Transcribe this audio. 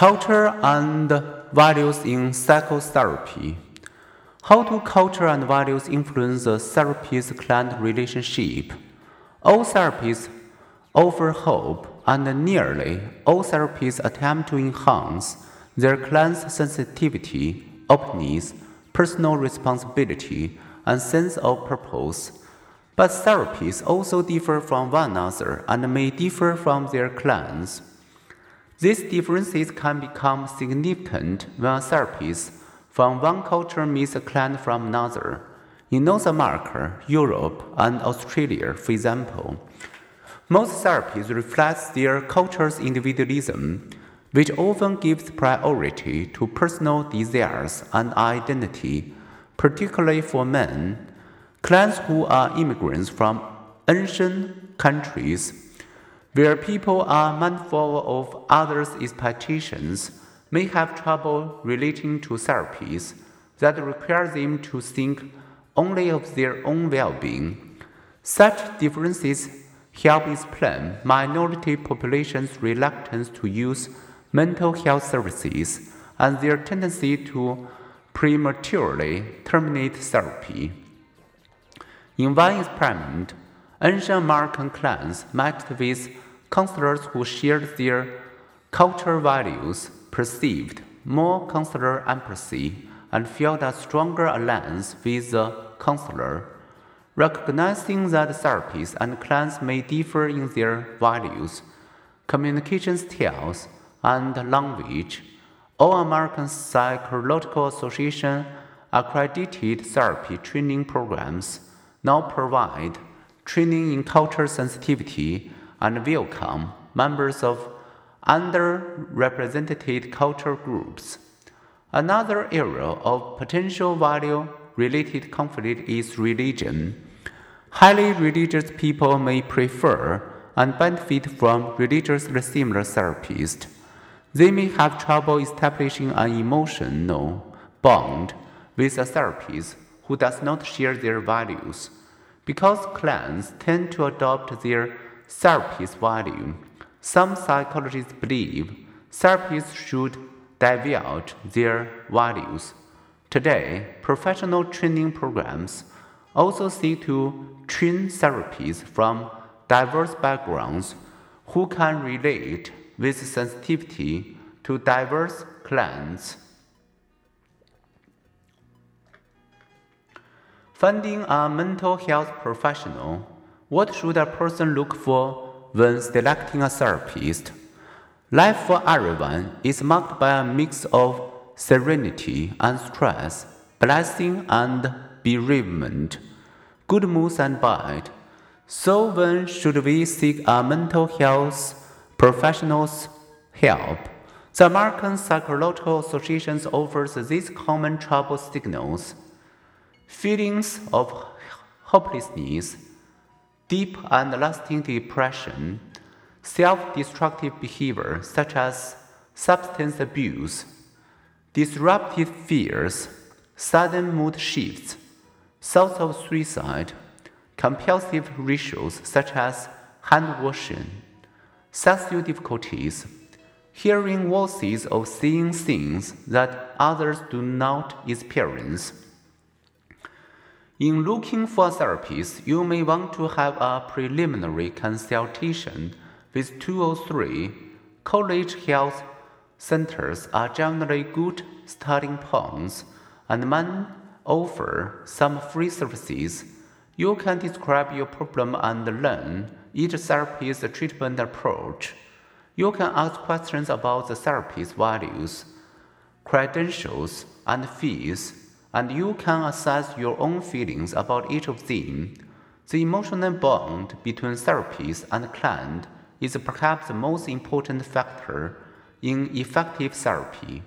Culture and values in psychotherapy. How do culture and values influence the therapist client relationship? All therapists offer hope, and nearly all therapists attempt to enhance their client's sensitivity, openness, personal responsibility, and sense of purpose. But therapists also differ from one another and may differ from their clients. These differences can become significant when a therapist from one culture meet a client from another. In North America, Europe, and Australia, for example, most therapists reflect their culture's individualism, which often gives priority to personal desires and identity, particularly for men. Clients who are immigrants from Asian countries, where people are mindful of others' expectations, may have trouble relating to therapies that require them to think only of their own well being. Such differences help explain minority populations' reluctance to use mental health services and their tendency to prematurely terminate therapy. In one experiment, Asian American clans met with counselors who shared their cultural values, perceived more counselor empathy, and felt a stronger alliance with the counselor. Recognizing that therapists and clients may differ in their values, communication styles, and language, all American Psychological Association accredited therapy training programs now provide training in culture sensitivity and welcome members of underrepresented cultural groups. Another area of potential value related conflict is religion. Highly religious people may prefer and benefit from religiously similar therapists. They may have trouble establishing an emotional bond with a therapist who does not share their values. Because clans tend to adopt their therapist's value, some psychologists believe therapists should divulge their values. Today, professional training programs also seek to train therapists from diverse backgrounds who can relate with sensitivity to diverse clients. Finding a mental health professional. What should a person look for when selecting a therapist? Life for everyone is marked by a mix of serenity and stress, blessing and bereavement, good moods and bad. So, when should we seek a mental health professional's help? The American Psychological Association offers these common trouble signals feelings of hopelessness, deep and lasting depression, self destructive behavior such as substance abuse, disruptive fears, sudden mood shifts, thoughts of suicide, compulsive rituals such as hand washing, sexual difficulties, hearing voices or seeing things that others do not experience in looking for a therapist, you may want to have a preliminary consultation with two or three. College health centers are generally good starting points and may offer some free services. You can describe your problem and learn each therapist's treatment approach. You can ask questions about the therapist's values, credentials, and fees and you can assess your own feelings about each of them. The emotional bond between therapist and client is perhaps the most important factor in effective therapy.